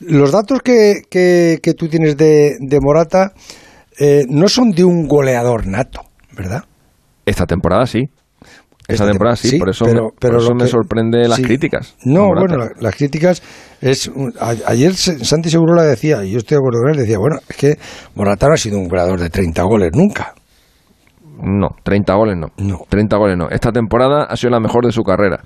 Los datos que, que, que tú tienes de, de Morata eh, no son de un goleador nato, ¿verdad? Esta temporada sí. Esta temporada sí, por eso, pero, me, pero por eso me que- sorprende las sí. críticas. No, bueno, la- las críticas es a- ayer Santi Segurola decía, y yo estoy de acuerdo con él, decía, bueno, es que Morata no ha sido un goleador de 30 goles nunca. No, 30 goles no. No. 30 goles no. Esta temporada ha sido la mejor de su carrera.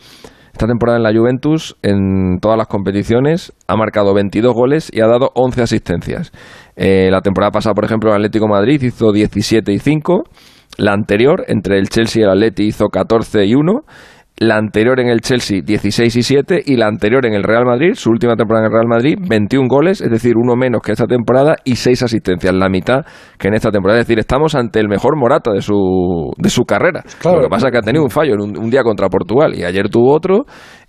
Esta temporada en la Juventus, en todas las competiciones, ha marcado 22 goles y ha dado 11 asistencias. Eh, la temporada pasada, por ejemplo, el Atlético Madrid hizo 17 y 5. La anterior, entre el Chelsea y el Atleti, hizo 14 y 1. La anterior en el Chelsea, 16 y 7. Y la anterior en el Real Madrid, su última temporada en el Real Madrid, 21 goles, es decir, uno menos que esta temporada y 6 asistencias, la mitad que en esta temporada. Es decir, estamos ante el mejor Morata de su, de su carrera. Claro. Lo que pasa es que ha tenido un fallo en un, un día contra Portugal y ayer tuvo otro.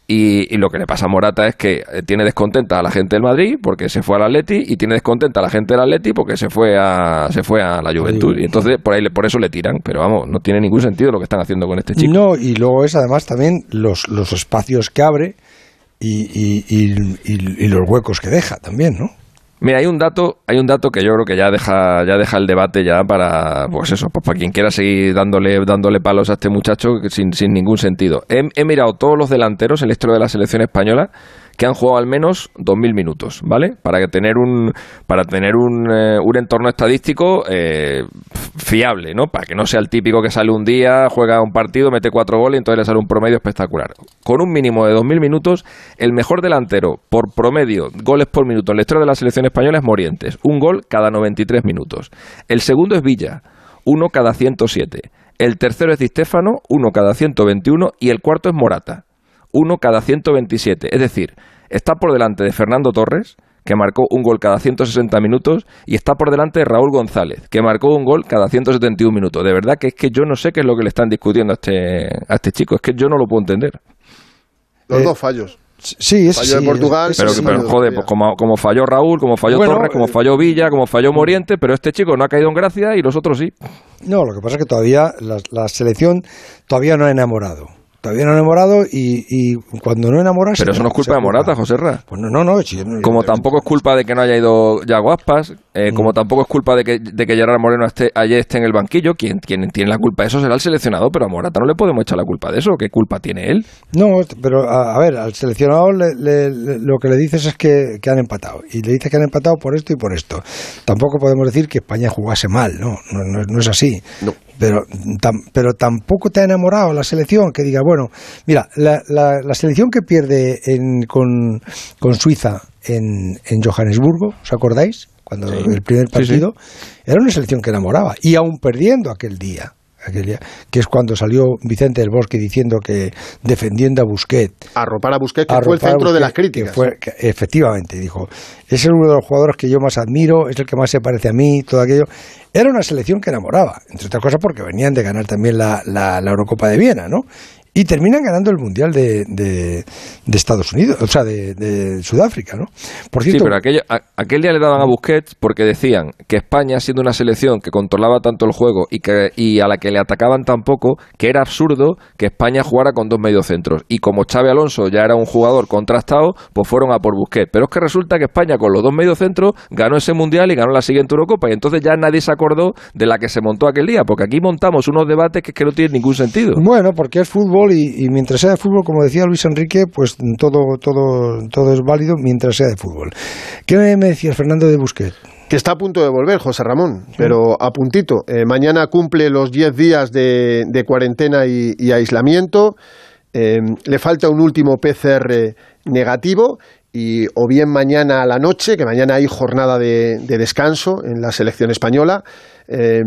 Y, y lo que le pasa a Morata es que eh, tiene descontenta a la gente del Madrid porque se fue al Atleti y tiene descontenta a la gente del Atleti porque se fue a, se fue a la Juventud. Y entonces por ahí por eso le tiran. Pero vamos, no tiene ningún sentido lo que están haciendo con este chico. No, y luego es además también los, los espacios que abre y- y- y los huecos que deja también, ¿no? Mira, hay un dato, hay un dato que yo creo que ya deja, ya deja el debate ya para, pues eso, pues para quien quiera seguir dándole, dándole palos a este muchacho sin, sin ningún sentido. He, mirado todos los delanteros en la historia de la selección española que han jugado al menos 2.000 minutos, ¿vale? Para tener un, para tener un, eh, un entorno estadístico eh, fiable, ¿no? Para que no sea el típico que sale un día, juega un partido, mete cuatro goles y entonces le sale un promedio espectacular. Con un mínimo de 2.000 minutos, el mejor delantero por promedio, goles por minuto en la historia de la selección española es Morientes. Un gol cada 93 minutos. El segundo es Villa, uno cada 107. El tercero es Di Stéfano, uno cada 121. Y el cuarto es Morata, uno cada 127. Es decir, está por delante de Fernando Torres, que marcó un gol cada 160 minutos, y está por delante de Raúl González, que marcó un gol cada 171 minutos. De verdad que es que yo no sé qué es lo que le están discutiendo a este, a este chico, es que yo no lo puedo entender. Los Eh, dos fallos. Sí, es Fallo de sí, Portugal, es- Pero, que- pero sí, joder, sí. pues como, como falló Raúl, como falló Bueno, Torres, como eh, falló Villa, como falló Moriente, pero este chico no ha caído en gracia y los otros sí. No, lo que pasa es que todavía la, la selección todavía no ha enamorado. Todavía no enamorado y, y cuando no enamoras... Pero eso no es culpa de Morata, José Ra. Pues no, no, no. si yo no- Como tampoco es culpa de que no haya ido Yago Aspas, eh, como tampoco es culpa de que, de que Gerard Moreno esté, ayer esté en el banquillo, quien, quien tiene la culpa de eso será el seleccionado, pero a Morata no le podemos echar la culpa de eso. ¿Qué culpa tiene él? No, pero a, a ver, al seleccionado le- le- le- lo que le dices es que, que han empatado. Y le dices que han empatado por esto y por esto. Tampoco podemos decir que España jugase mal, no, no, no, no es así. No. Pero, tam- pero tampoco te ha enamorado la selección que diga, bueno, mira, la, la, la selección que pierde en, con, con Suiza en, en Johannesburgo, ¿os acordáis? Cuando el primer Sí, sí. partido, era una selección que enamoraba. Y aún perdiendo aquel día, que es cuando salió Vicente del Bosque diciendo que defendiendo a Busquets Arropar a Busquets, que fue el centro de las críticas. que fue- que efectivamente, dijo, es uno de los jugadores que yo más admiro, es el que más se parece a mí, todo aquello. Era una selección que enamoraba, entre otras cosas porque venían de ganar también la, la- la Eurocopa de Viena, ¿no? Y terminan ganando el Mundial de, de- de Estados Unidos, o sea, de, de Sudáfrica, ¿no? Por Sí, pero aquello, a- aquel día le daban a Busquets porque decían que España, siendo una selección que controlaba tanto el juego y, que, y a la que le atacaban tan poco, que era absurdo que España jugara con dos mediocentros. Y como Xavi Alonso ya era un jugador contrastado, pues fueron a por Busquets. Pero es que resulta que España con los dos mediocentros ganó ese Mundial y ganó la siguiente Eurocopa. Y entonces ya nadie se acordó de la que se montó aquel día, porque aquí montamos unos debates que, es que no tienen ningún sentido. Bueno, porque es fútbol y, y mientras sea de fútbol, como decía Luis Enrique, pues todo, todo, todo es válido mientras sea de fútbol. ¿Qué me, me decías, Fernando de Busquets? Que está a punto de volver, José Ramón, pero a puntito. Eh, mañana cumple los 10 días de, de cuarentena y, y aislamiento. Eh, le falta un último PCR negativo y o bien mañana a la noche, que mañana hay jornada de, de descanso en la selección española, eh,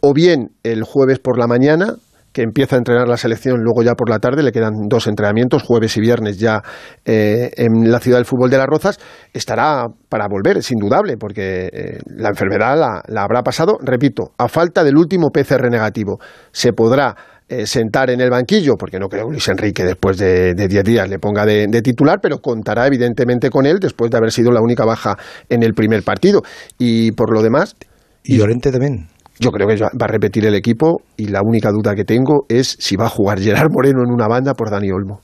o bien el jueves por la mañana, que empieza a entrenar la selección, luego ya por la tarde, le quedan dos entrenamientos, jueves y viernes ya eh, en la ciudad del fútbol de las Rozas, estará para volver, es indudable, porque eh, la enfermedad la, la habrá pasado, repito, a falta del último PCR negativo. Se podrá eh, sentar en el banquillo, porque no creo que Luis Enrique después de de 10 días le ponga de, de titular, pero contará evidentemente con él después de haber sido la única baja en el primer partido. Y por lo demás, Y Llorente también. Yo creo que va a repetir el equipo y la única duda que tengo es si va a jugar Gerard Moreno en una banda por Dani Olmo.